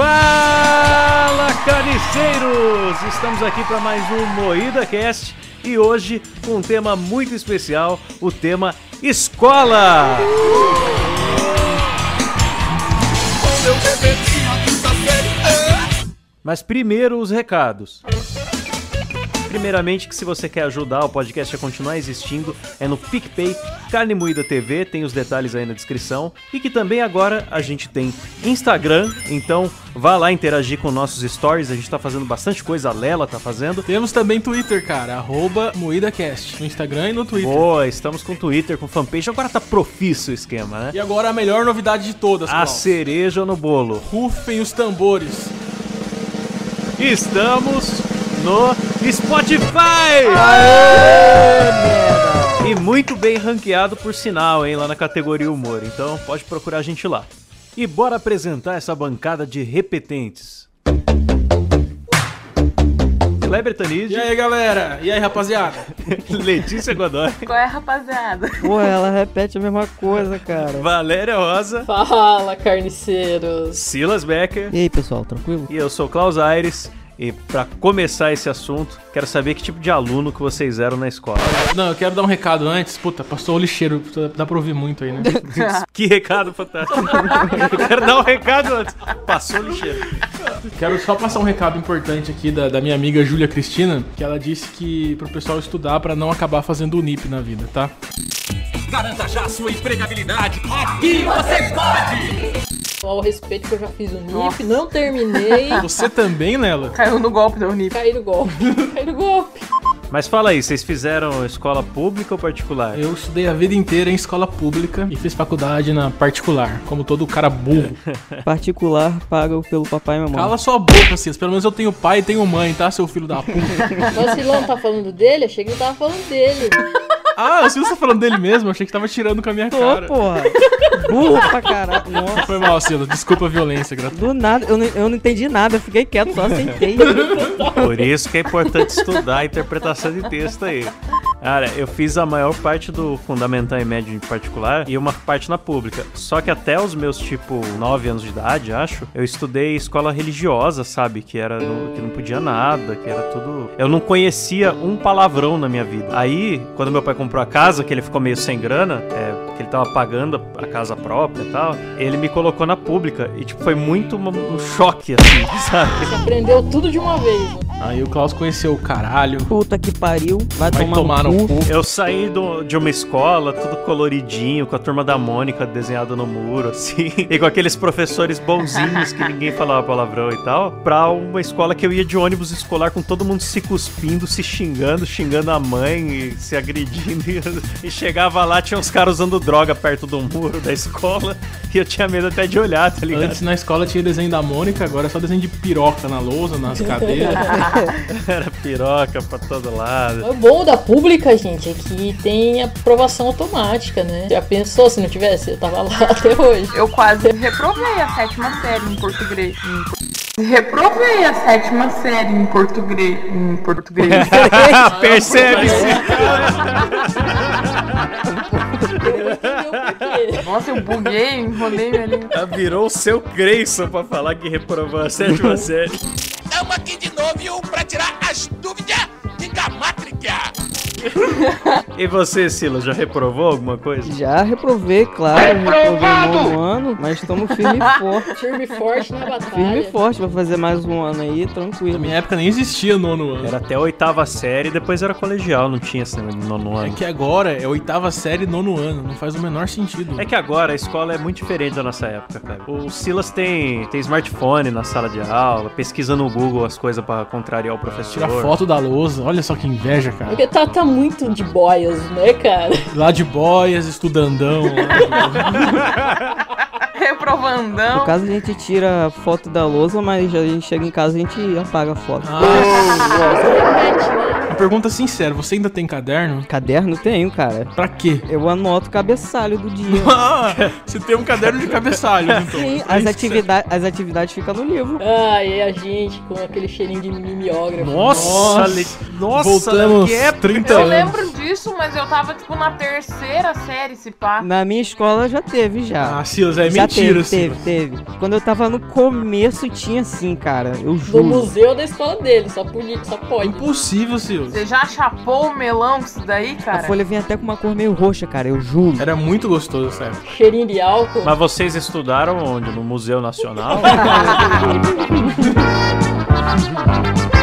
Fala, carniceiros! Estamos aqui para mais um Moída Cast e hoje com um tema muito especial, o tema escola. Mas primeiro os recados. Primeiramente, que se você quer ajudar o podcast a continuar existindo, é no PicPay Carne Moída TV, tem os detalhes aí na descrição. E que também agora a gente tem Instagram, então vá lá interagir com nossos stories, a gente tá fazendo bastante coisa, a Lela tá fazendo. Temos também Twitter, cara, arroba MoídaCast, no Instagram e no Twitter. Boa, estamos com Twitter, com fanpage, agora tá profício o esquema, né? E agora a melhor novidade de todas, A Klaus. cereja no bolo. Rufem os tambores. Estamos no Spotify! E muito bem ranqueado por sinal, hein, lá na categoria humor. Então pode procurar a gente lá. E bora apresentar essa bancada de repetentes. Kleber Tanid, E aí, galera? E aí, rapaziada? Letícia Godoy, Qual é, rapaziada? Pô, ela repete a mesma coisa, cara. Valéria Rosa, Fala, carniceiros! Silas Becker E aí, pessoal, tranquilo? e eu sou o Klaus Aires. E pra começar esse assunto, quero saber que tipo de aluno que vocês eram na escola. Não, eu quero dar um recado antes. Puta, passou o lixeiro. Dá pra ouvir muito aí, né? Que recado fantástico. Eu quero dar um recado antes. Passou o lixeiro. Quero só passar um recado importante aqui da, da minha amiga Júlia Cristina, que ela disse que pro pessoal estudar pra não acabar fazendo o NIP na vida, tá? Garanta já sua empregabilidade. Aqui você pode! Ao respeito que eu já fiz o NIP, não terminei. Você também, Lela? Caiu no golpe da Unip. Caí no golpe, caí no golpe. Mas fala aí, vocês fizeram escola pública ou particular? Eu estudei a vida inteira em escola pública e fiz faculdade na particular, como todo cara burro. Particular pago pelo papai e mamãe. Cala sua boca, Cis. Pelo menos eu tenho pai e tenho mãe, tá, seu filho da puta? Mas o Silão tá falando dele? Achei que ele tava falando dele. Ah, o Cis tá falando dele mesmo? Eu achei que tava tirando com a minha Tô, cara. porra. Burro pra caralho. Nossa. Foi mal, Silas. Desculpa a violência, gratuita. Do nada, eu não, eu não entendi nada, eu fiquei quieto, só sentei. Por isso que é importante estudar a interpretação de texto aí. Cara, eu fiz a maior parte do fundamental e médio em particular e uma parte na pública. Só que até os meus, tipo, 9 anos de idade, acho, eu estudei escola religiosa, sabe? Que era no- que não podia nada, que era tudo. Eu não conhecia um palavrão na minha vida. Aí, quando meu pai comprou a casa, que ele ficou meio sem grana, é, porque ele tava pagando a casa própria e tal, ele me colocou na pública. E, tipo, foi muito um choque, assim, sabe? Você aprendeu tudo de uma vez. né? Aí o Klaus conheceu o caralho. Puta que pariu. Vai, Vai tomar, tomar no no cu. cu. Eu saí do- de uma escola, tudo coloridinho, com a turma da Mônica desenhada no muro, assim, e com aqueles professores bonzinhos que ninguém falava palavrão e tal, pra uma escola que eu ia de ônibus escolar com todo mundo se cuspindo, se xingando, xingando a mãe e se agredindo. E, e chegava lá, tinha uns caras usando droga perto do muro da escola, e eu tinha medo até de olhar, tá ligado? Antes na escola tinha desenho da Mônica, agora é só desenho de piroca na lousa, nas cadeiras. Era piroca pra todo lado. O bom da pública, gente, é que tem aprovação automática, né? Já pensou se não tivesse? Eu tava lá até hoje. Eu quase reprovei a sétima série em português. Reprovei a sétima série em português. Em português. Percebe-se! Nossa, eu buguei, enrolei. Ela virou o seu Grayson pra falar que reprovou a sétima série. Estamos aqui de novo pra tirar as dúvidas de gamátrica. E você, Silas, já reprovou alguma coisa? Já reprovei, claro, reprovei no ano, mas estamos firme e forte. Firme e forte na Firme batalha. e forte, vai fazer mais um ano aí, Na tranquilo. minha época nem existia nono ano. Era até a oitava série, depois era colegial, não tinha esse nono É ano. que agora é oitava série, nono ano. Não faz o menor sentido. É que agora a escola é muito diferente da nossa época, cara. O Silas tem, tem smartphone na sala de aula, pesquisa no Google as coisas pra contrariar o professor. Tira foto da lousa. Olha só que inveja, cara. Porque tá, tá muito de boias, né, cara? Lá de boias, estudandão. lá. No Reprovandão. caso a gente tira a foto da lousa, mas a gente chega em casa e a gente apaga a foto. Ah, pergunta sincera, você ainda tem caderno? Caderno tenho, cara. Pra quê? Eu anoto o cabeçalho do dia. Ah, você tem um caderno de cabeçalho, então. Sim, É as, atividade, as atividades ficam no livro. Ah, e a gente com aquele cheirinho de mimeógrafo. Nossa, Nossa. le- nossa, Voltamos que época. 30 Eu anos. lembro disso, mas eu tava, tipo, na terceira série, se pá. Na minha escola já teve, já. Ah, Silas, é já mentira, teve, teve, Silas. teve. Quando eu tava no começo tinha sim, cara. Eu juro. museu da escola dele, só podia, só pode. Impossível, Silas. Você já chapou o melão com isso daí, A cara? folha vinha até com uma cor meio roxa, cara. Eu juro. Era muito gostoso época. Cheirinho de álcool. Mas vocês estudaram onde? No Museu Nacional?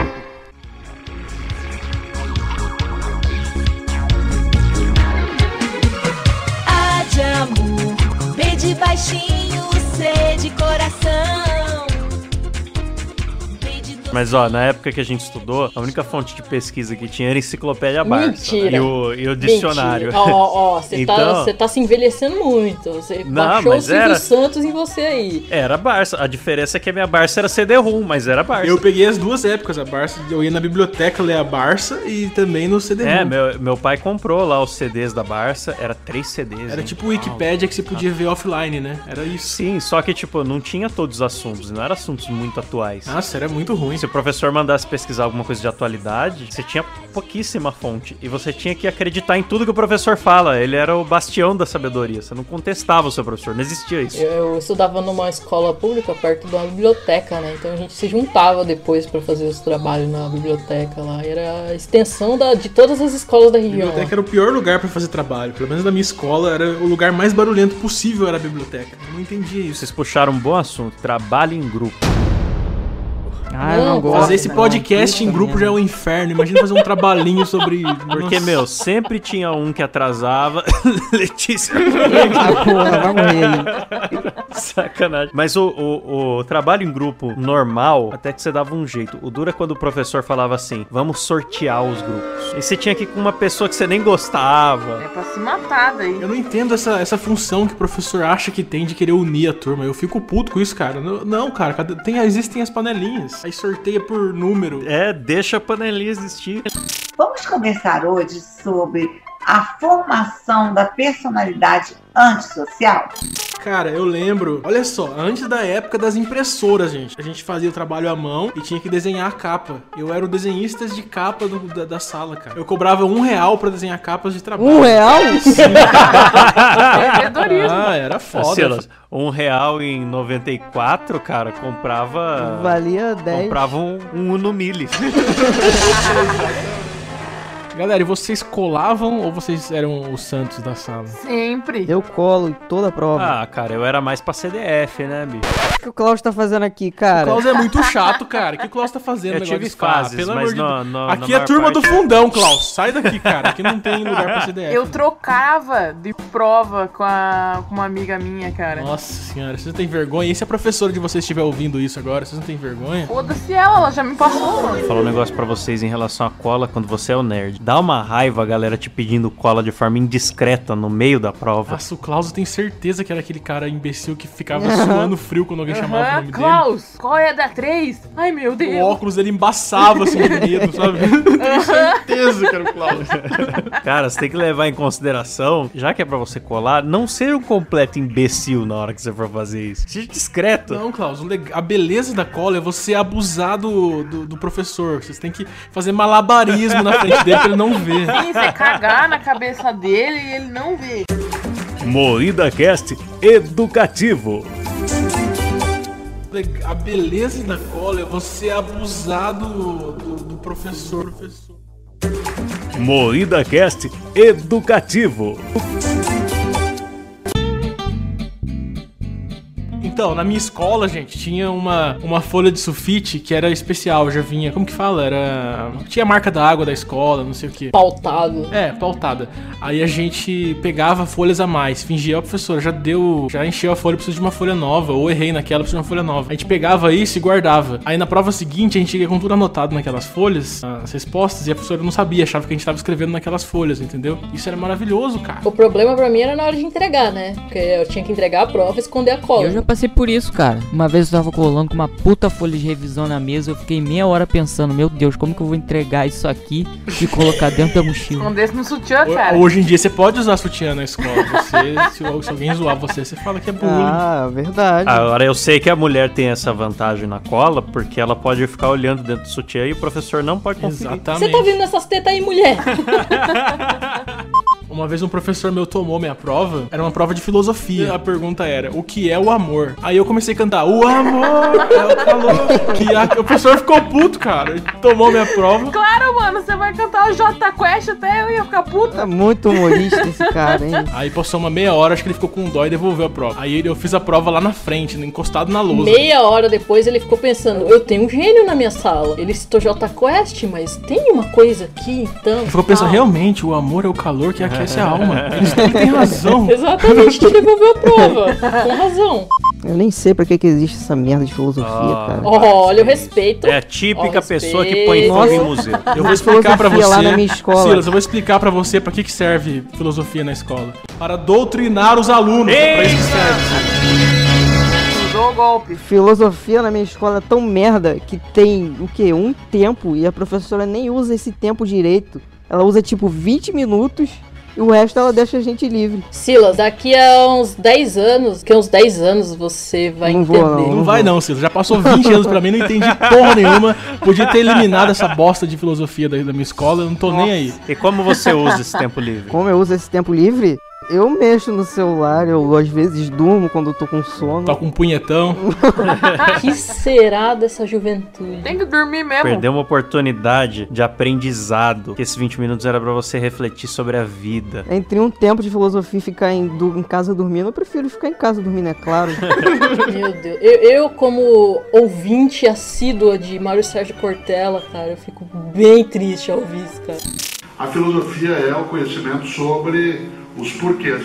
baixinho, C de coração. Mas ó, na época que a gente estudou, a única fonte de pesquisa que tinha era a enciclopédia Barça. Mentira. E o, e o dicionário. Ó, ó, você tá, Então- você tá se envelhecendo muito. Você Não, baixou o mas Silvio era. Santos em você aí. Era Barça. A diferença é que a minha Barça era CD-ROM, mas era Barça. Eu peguei as duas épocas, a Barça. Eu ia na biblioteca ler a Barça e também no CD. É, meu, meu pai comprou lá os CDs da Barça, era três CDs. Era hein? tipo o Wikipédia que você podia ver offline, né? Era isso. Sim, só que, tipo, não tinha todos os assuntos, não eram assuntos muito atuais. Nossa, era muito ruim. Se o professor mandasse pesquisar alguma coisa de atualidade, você tinha pouquíssima fonte. E você tinha que acreditar em tudo que o professor fala. Ele era o bastião da sabedoria. Você não contestava o seu professor, não existia isso. Eu, eu estudava numa escola pública perto de uma biblioteca, né? Então a gente se juntava depois pra fazer os trabalhos na biblioteca lá. Era a extensão da, de todas as escolas da A região. biblioteca era o pior lugar pra fazer trabalho. Pelo menos na minha escola, era o lugar mais barulhento possível era a biblioteca. Eu não entendia isso. Vocês puxaram um bom assunto, trabalho em grupo. Ah, eu não Não, gosto. Fazer esse não. podcast em Puta grupo já é um inferno. Imagina fazer um trabalhinho sobre. Porque, Nossa. meu, sempre tinha um que atrasava. Letícia. Ah, porra, vai morrer. Sacanagem. Mas o, o, o trabalho em grupo normal, até que você dava um jeito. O duro é quando o professor falava assim: vamos sortear os grupos. E você tinha que ir com uma pessoa que você nem gostava. É pra se matar daí. Eu não entendo essa, essa função que o professor acha que tem de querer unir a turma. Eu fico puto com isso, cara. Não, não, cara, tem, existem as panelinhas. Aí sorteia por número. É, deixa a panelinha existir. Vamos conversar hoje sobre a formação da personalidade antissocial? Cara, eu lembro, olha só, antes da época das impressoras, gente. A gente fazia o trabalho à mão e tinha que desenhar a capa. Eu era o desenhista de capa do- da, da sala, cara. Eu cobrava um real pra desenhar capas de trabalho. Um real? Empreendedorismo. Ah, era foda. Silas, um real em 94, cara, comprava. Valia 10. Comprava um, um Uno Mille. Galera, e vocês colavam ou vocês eram os santos da sala? Sempre. Eu colo em toda a prova. Ah, cara, eu era mais pra CDF, né, bicho? O que o Klaus tá fazendo aqui, O cara? Klaus é muito chato, cara. O que o Klaus tá fazendo? Eu negócio tive fases, Pelo mas amor de no- Aqui é a turma do parte- fundão, Klaus. Sai daqui, cara. Aqui não tem lugar pra CDF. Eu trocava de prova com, a, com uma amiga minha, cara. Nossa senhora, vocês não têm vergonha? E se a professora de vocês estiver ouvindo isso agora, vocês não têm vergonha? Foda-se ela, ela já me passou, mano. Vou falar um negócio pra vocês em relação à cola quando você é o nerd. Dá uma raiva a galera te pedindo cola de forma indiscreta no meio da prova. Nossa, o Klaus tenho certeza que era aquele cara imbecil que ficava suando frio quando alguém chamava o Aham, nome dele. Klaus, qual é a da 3? Ai, meu O Deus. óculos dele embaçava assim de medo, sabe? Eu tenho certeza que era o Klaus. Cara, você tem que levar em consideração, já que é pra você colar, não ser um completo imbecil na hora que você for fazer isso. Seja discreto. Não, Klaus, o a beleza da cola é você abusar do, do, do professor. Vocês têm que fazer malabarismo na frente dele pra ele não. Sim, você cagar na cabeça dele e ele não vê. Moída Cast Educativo. A beleza da cola é você abusar do, do, do professor. professor. Moída Cast Educativo. Então, na minha escola, gente, tinha uma, uma folha de sulfite que era especial, já vinha, como que fala? Era. Tinha a marca da água da escola, não sei o que. Pautado. É, pautada. Aí a gente pegava folhas a mais, fingia, ó, professora, já deu, já encheu a folha, preciso de uma folha nova, ou errei naquela, preciso de uma folha nova. A gente pegava isso e guardava. Aí na prova seguinte, a gente ia com tudo anotado naquelas folhas, as respostas, e a professora não sabia, achava que a gente tava escrevendo naquelas folhas, entendeu? Isso era maravilhoso, cara. O problema pra mim era na hora de entregar, né? Porque eu tinha que entregar a prova e esconder a cola. Eu já passei passei por isso, cara. Uma vez eu tava colando com uma puta folha de revisão na mesa, eu fiquei meia hora pensando, meu Deus, como que eu vou entregar isso aqui e colocar dentro da mochila? Escondesse no sutiã, cara. Hoje em dia você pode usar sutiã na escola. Você, se, se alguém zoar você, você fala que é bullying. Ah, verdade. Agora eu sei que a mulher tem essa vantagem na cola, porque ela pode ficar olhando dentro do sutiã e o professor não pode conferir. Exatamente. Você tá vendo essas tetas aí, mulher? Uma vez um professor meu tomou minha prova, era uma prova de filosofia. A pergunta era: o que é o amor? Aí eu comecei a cantar: o amor é o calor. Que a... O professor ficou puto, cara. Ele tomou minha prova. Claro, mano, você vai cantar o J Quest até eu ia ficar puta. É muito humorista esse cara, hein? Aí passou uma meia hora, acho que ele ficou com dó e devolveu a prova. Aí eu fiz a prova lá na frente, encostado na lousa. Meia hora depois ele ficou pensando, eu tenho um gênio na minha sala. Ele citou J Quest, mas tem uma coisa aqui, então. Ficou pensando, realmente, o amor é o calor que aquece a alma. Eles têm têm razão. Exatamente, te devolveu a prova. Com razão. Eu nem sei pra que, que existe essa merda de filosofia, Ah. cara. Olha o respeito. É a típica Ó, pessoa que põe fogo em museu. Eu vou explicar pra você. Lá na minha escola. Silas, eu vou explicar pra você pra que, que serve filosofia na escola. Para doutrinar os alunos. É pra isso que serve. Golpe. Filosofia na minha escola é tão merda que tem o quê? Um tempo e a professora nem usa esse tempo direito. Ela usa tipo 20 minutos o resto ela deixa a gente livre. Silas, daqui a uns 10 anos, que uns 10 anos você vai Não vou, entender. Não vai não, Silas. Já passou 20 anos pra mim, não entendi porra nenhuma. Podia ter eliminado essa bosta de filosofia da, da minha escola, eu não tô nem aí. E como você usa esse tempo livre? Como eu uso esse tempo livre? Eu mexo no celular, eu às vezes durmo quando eu tô com sono. Toca um punhetão. que será dessa juventude? Tem que dormir mesmo. Perdeu uma oportunidade de aprendizado. Que esses 20 minutos era pra você refletir sobre a vida. Entre um tempo de filosofia e ficar em, du- em casa dormindo, eu prefiro ficar em casa dormindo, é claro. Meu Deus. Eu, eu, como ouvinte assídua de Mário Sérgio Cortella, cara, eu fico bem triste ao ouvir isso, cara. A filosofia é o conhecimento sobre os porquês,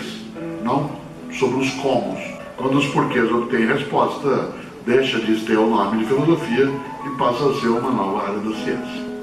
não sobre os comos. Quando os porquês obtêm resposta, deixa de ter o nome de filosofia e passa a ser uma nova área da ciência.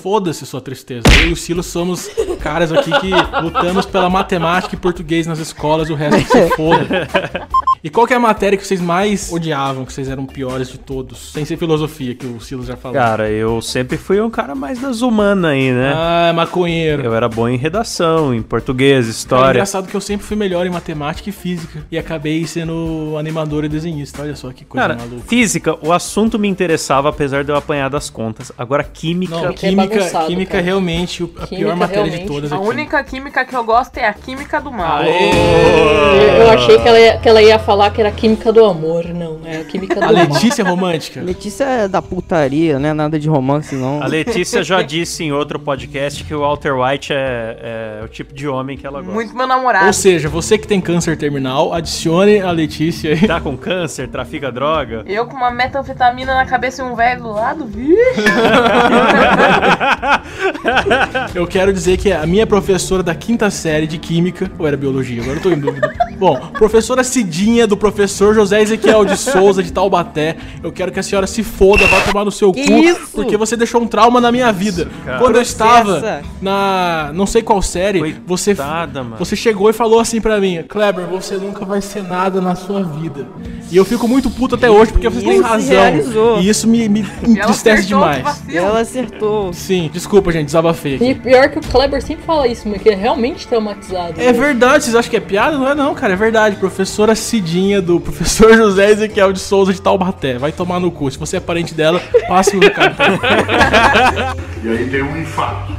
Foda-se sua tristeza. Eu e o Silas somos caras aqui que lutamos pela matemática e português nas escolas, o resto se foda. E qual que é a matéria que vocês mais odiavam, que vocês eram piores de todos? Sem ser filosofia, que o Silas já falou. Cara, eu sempre fui um cara mais das humanas aí, né? Ah, maconheiro. Eu era bom em redação, em português, É história. engraçado que eu sempre fui melhor em matemática e física. E acabei sendo animador e desenhista. Olha só que coisa Cara, maluca. física, o assunto me interessava, apesar de eu apanhar das contas. Agora, química. Não, Química é química, química cara. realmente o- a Química pior matéria de todas A aqui. única química que eu gosto é a química do mal. Aê! Eu achei que ela, ia, que ela ia falar que era a química do amor. Não, é a química do A mal. Letícia romântica. Letícia é da putaria, né? Nada de romance, não. A Letícia já disse em outro podcast que o Walter White é, é o tipo de homem que ela gosta. Muito meu namorado. Ou seja, você que tem câncer terminal, adicione a Letícia aí. Tá com câncer, trafica droga. Eu com uma metanfetamina na cabeça e um velho do lado, vixe. Eu quero dizer que a minha professora da quinta série de Química, ou era Biologia, agora eu tô em dúvida. Bom, professora Cidinha, do professor José Ezequiel de Souza, de Taubaté, eu quero que a senhora se foda, vá tomar no seu Que cu, isso? porque você deixou um trauma na minha vida. cara. Quando eu estava Processa. na não sei qual série, você, Coitada, mano. você chegou e falou assim pra mim, Kleber, você nunca vai ser nada na sua vida. E eu fico muito puto até hoje, porque você tem razão. E isso me, me ela entristece demais. Ela acertou. Sim, desculpa, gente, desabafei aqui. E pior que o Kleber sempre fala isso, mas que é realmente traumatizado. É né? verdade, vocês acham que é piada? Não é não, cara, é verdade. Professora Cidinha do professor José Ezequiel de Souza de Taubaté. Vai tomar no cu. Se você é parente dela, passe o recado. E aí tem um infarto.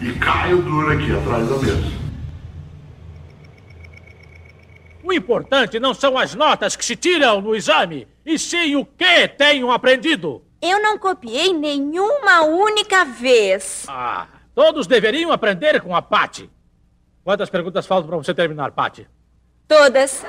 E Caio dura aqui atrás da mesa. O importante não são as notas que se tiram no exame, e sim o que tenham aprendido. Eu não copiei nenhuma única vez. Ah, todos deveriam aprender com a Patty. Quantas perguntas faltam para você terminar, Patty? Todas.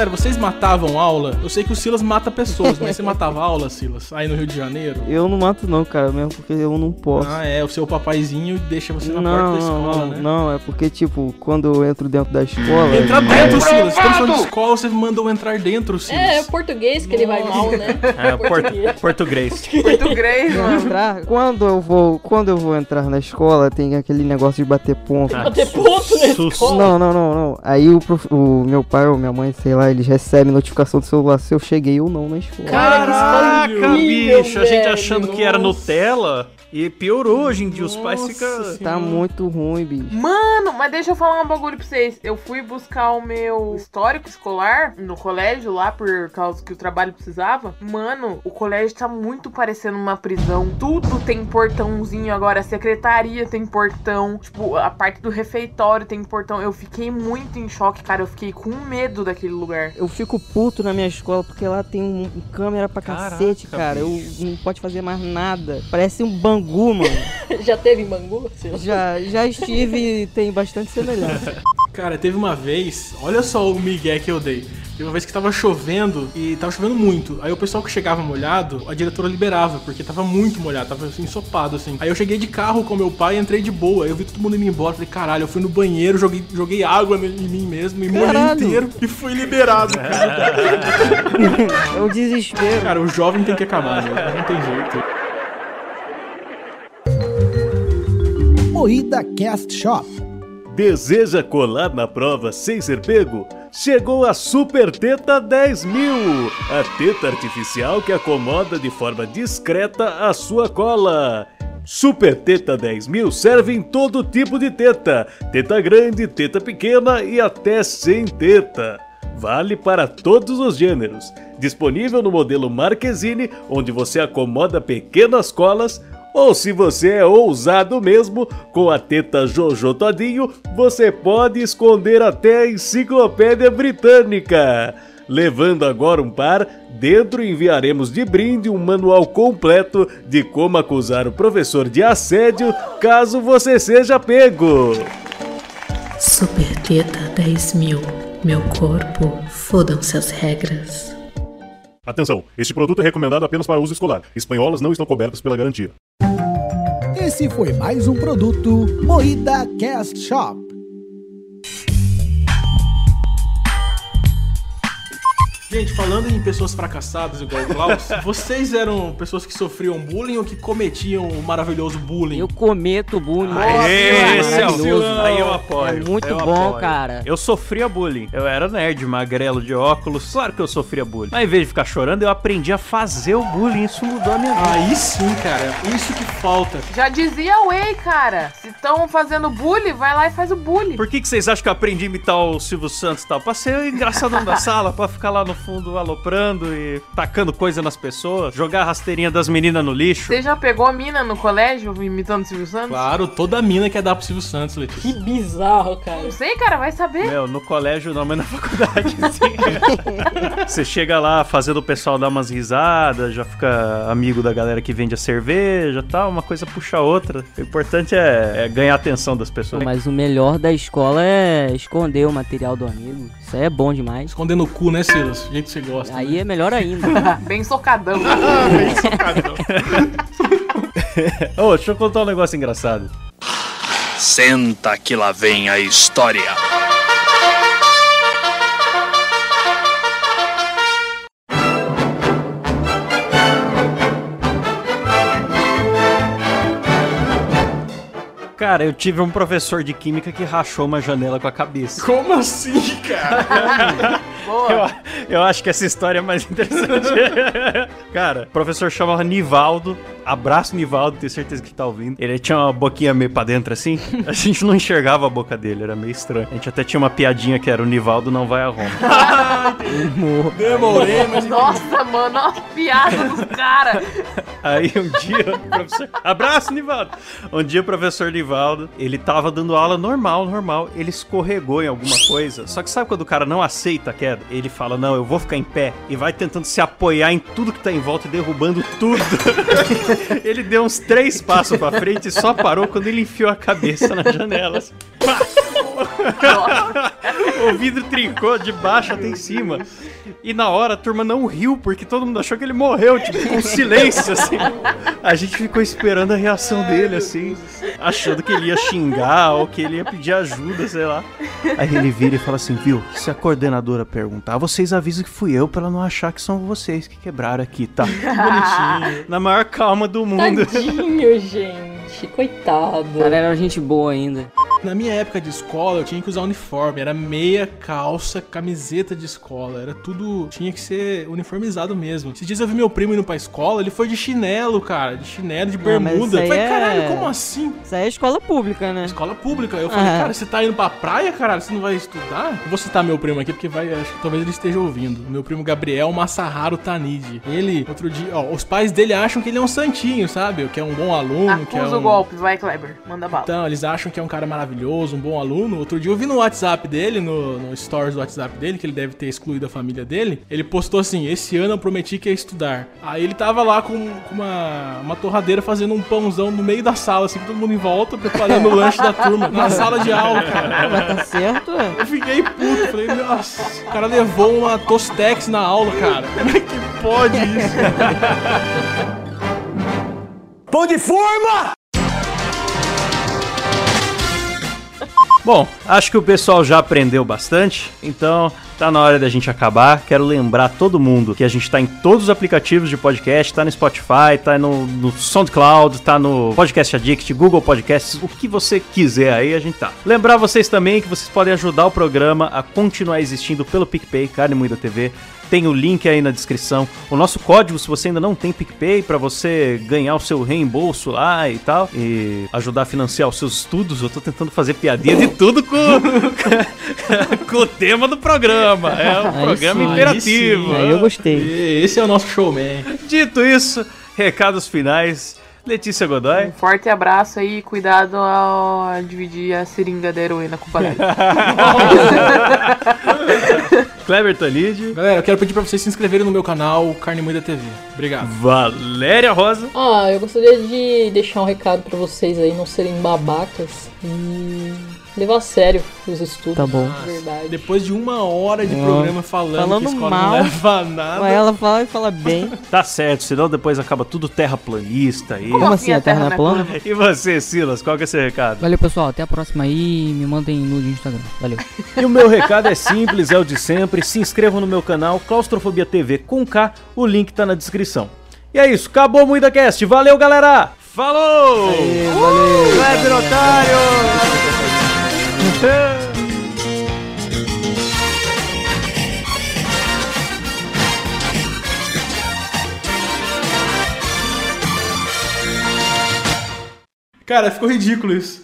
Galera, vocês matavam aula? Eu sei que o Silas mata pessoas, mas você matava aula, Silas? Aí no Rio de Janeiro? Eu não mato não, cara, mesmo porque eu não posso. Ah, é, o seu papaizinho deixa você na não, porta da escola, não, né? não, é porque, tipo, quando eu entro dentro da escola. Entrar dentro, Silas. Estamos falando de escola, você mandou entrar dentro, Silas. É, é o português que ele vai mal, né? É, por, português. Português, Não, mano. entrar, quando eu vou, quando eu vou entrar na escola, tem aquele negócio de bater ponto. Ah, Bater ponto na sus- escola. Não, não, não, não. Aí o, prof- o meu pai ou minha mãe, sei lá, eles recebem notificação do celular se eu cheguei ou não na escola. Caraca, horrível, bicho, a gente velho. achando que era Nossa. Nutella e piorou hoje em dia. Os pais Nossa ficam. Senhora. Tá muito ruim, bicho. Mano, mas deixa eu falar um bagulho pra vocês. Eu fui buscar o meu histórico escolar no colégio lá por causa que o trabalho precisava. Mano, o colégio tá muito parecendo uma prisão. Tudo tem portãozinho agora. A secretaria tem portão. Tipo, a parte do refeitório tem portão. Eu fiquei muito em choque, cara. Eu fiquei com medo daquele lugar. Eu fico puto na minha escola porque lá tem um, câmera pra Caraca, cacete, cara. Eu não pode fazer mais nada. Parece um bangu, mano. Já teve em Bangu? Silas? já, já estive e tem bastante semelhança. Cara, teve uma vez, olha só o migué que eu dei. Teve uma vez que tava chovendo e tava chovendo muito. Aí o pessoal que chegava molhado, a diretora liberava, porque tava muito molhado, tava assim, ensopado assim. Aí eu cheguei de carro com meu pai e entrei de boa. Eu vi todo mundo indo embora. Falei, caralho, eu fui no banheiro, joguei, joguei água em mim mesmo e molhei inteiro e fui liberado, cara. É um desespero. cara, o jovem tem que acabar, né? Não tem jeito. Moída Cast Shop. Deseja colar na prova sem ser pego? Chegou a Super Teta 10 mil, a teta artificial que acomoda de forma discreta a sua cola. Super Teta 10 mil serve em todo tipo de teta, teta grande, teta pequena e até sem teta. Vale para todos os gêneros. Disponível no modelo Marquezine, onde você acomoda pequenas colas, ou se você é ousado mesmo, com a teta Jojo Todinho, você pode esconder até a enciclopédia britânica. Levando agora um par, dentro enviaremos de brinde um manual completo de como acusar o professor de assédio caso você seja pego. Super Teta 10 mil. Meu corpo, fodam-se as regras. Atenção, este produto é recomendado apenas para uso escolar. Espanholas não estão cobertas pela garantia. Esse foi mais um produto Moída Cast Shop. Gente, falando em pessoas fracassadas igual o Klaus, vocês eram pessoas que sofriam bullying ou que cometiam o maravilhoso bullying? Eu cometo bullying. Aê, esse é o maravilhoso. Aí eu apoio. É muito eu bom, apoio. cara. Eu sofria bullying. Eu era nerd, magrelo de óculos. Claro que eu sofria bullying. Mas em vez de ficar chorando, eu aprendi a fazer o bullying. Isso mudou a minha vida. Aí sim, cara. Isso que falta. Já dizia o Way, cara. Se estão fazendo bullying, vai lá e faz o bullying. Por que, que vocês acham que eu aprendi a imitar o Silvio Santos e tal? Pra ser o engraçadão da sala, pra ficar lá no fundo aloprando e tacando coisa nas pessoas, jogar a rasteirinha das meninas no lixo. Você já pegou a mina no colégio imitando o Silvio Santos? Claro, toda mina quer dar pro Silvio Santos, Letícia. Que bizarro, cara. Não sei, cara, vai saber. Meu, no colégio não, mas na faculdade, sim. Você chega lá fazendo o pessoal dar umas risadas, já fica amigo da galera que vende a cerveja e tal, uma coisa puxa a outra. O importante é, é ganhar a atenção das pessoas. Mas o melhor da escola é esconder o material do amigo. Isso aí é bom demais. Esconder no cu, né, Silas? Do jeito que você gosta. Aí é melhor ainda. Bem socadão. Bem socadão. Ô, deixa eu contar um negócio engraçado. Senta que lá vem a história. Cara, eu tive um professor de química que rachou uma janela com a cabeça. Como assim, cara? Eu, eu acho que essa história é mais interessante. Cara, o professor chamava Nivaldo. Abraço, Nivaldo, tenho certeza que tá ouvindo. Ele tinha uma boquinha meio pra dentro assim. A gente não enxergava a boca dele, era meio estranho. A gente até tinha uma piadinha que era o Nivaldo não vai a Roma. Demorei, mas. Nossa, mano, olha a piada dos caras. Aí um dia, o professor. Abraço, Nivaldo! Um dia o professor Nivaldo, ele tava dando aula normal, normal. Ele escorregou em alguma coisa. Só que sabe quando o cara não aceita a queda? queda, ele fala: Não, eu vou ficar em pé. E vai tentando se apoiar em tudo que tá em volta e derrubando tudo. ele deu uns três passos pra frente e só parou quando ele enfiou a cabeça na janela. assim. Pá! o vidro trincou de baixo até em cima. E na hora a turma não riu, porque todo mundo achou que ele morreu, tipo, com silêncio, assim. A gente ficou esperando a reação dele, assim, achando que ele ia xingar ou que ele ia pedir ajuda, sei lá. Aí ele vira e fala assim, viu, se a coordenadora perguntar, vocês avisam que fui eu pra ela não achar que são vocês que quebraram aqui, tá? Bonitinho. Na maior calma do mundo. Tadinho, gente. Coitado. Cara, era gente boa ainda. Na minha época de escola, eu tinha que usar uniforme. Era meia, calça, camiseta de escola. Era tudo. Tinha que ser uniformizado mesmo. Esses dias eu vi meu primo indo pra escola, ele foi de chinelo, cara. De chinelo, de bermuda. aí Eu falei, é- caralho, como assim? Isso aí é escola pública, né? Escola pública. Eu falei, Ah. cara, você tá indo pra praia, caralho? Você não vai estudar? Eu vou citar meu primo aqui, porque vai, acho que talvez ele esteja ouvindo. Meu primo Gabriel Masaharu Tanid. Ele, outro dia, ó, os pais dele acham que ele é um santinho, sabe? Que é um bom aluno, que é Acusa um... o golpe, vai, Kleber. Manda bala. Então, eles acham que é um cara maravilhoso, um bom aluno. Outro dia eu vi no WhatsApp dele, no, no stories do WhatsApp dele, que ele deve ter excluído a família dele. Ele postou assim: Esse ano eu prometi que ia estudar. Aí ele tava lá com, com uma, uma torradeira fazendo um pãozão no meio da sala, assim, todo mundo em volta, preparando o lanche da turma, na sala de aula, cara. Mas tá certo. Eu fiquei puto, falei, nossa, o cara levou uma Tostex na aula, cara. Como é que pode isso? Pão de forma! Bom, acho que o pessoal já aprendeu bastante, então tá na hora da gente acabar. Quero lembrar todo mundo que a gente tá em todos os aplicativos de podcast, tá no Spotify, tá no, no SoundCloud, tá no Podcast Addict, Google Podcasts, o que você quiser aí, a gente tá. Lembrar vocês também que vocês podem ajudar o programa a continuar existindo pelo PicPay, Carne Moída TV. Tem o link aí na descrição. O nosso código, se você ainda não tem PicPay, pra você ganhar o seu reembolso lá e tal, e ajudar a financiar os seus estudos. Eu tô tentando fazer piadinha de tudo com, com o tema do programa. É um Aí programa sim, imperativo. Aí eu gostei. Esse é o nosso showman. Dito isso, recados finais. Letícia Godoy. Um forte abraço aí e cuidado ao dividir a seringa da heroína com o palhaço. Kleber Tanid. Galera, eu quero pedir pra vocês se inscreverem no meu canal Carne Moída TV. Obrigado. Valéria Rosa. Ah, eu gostaria de deixar um recado pra vocês aí não serem babacas e levar a sério os estudos. Tá bom. de Verdade. Depois de uma hora de programa falando, falando que a escola mal, não leva nada. Mas ela fala e fala bem. Tá certo, senão depois acaba tudo terraplanista aí. Como assim, a Terra não é plana? E você, Silas, qual que é seu recado? Valeu, pessoal. Até a próxima aí. Me mandem nude no Instagram. Valeu. E o meu recado é simples, é o de sempre. Se inscrevam no meu canal Claustrofobia TV com K, o link tá na descrição. E é isso, acabou o MuidaCast. Valeu, galera! Falou! valeu! Kleber Otário! Cara, ficou ridículo isso.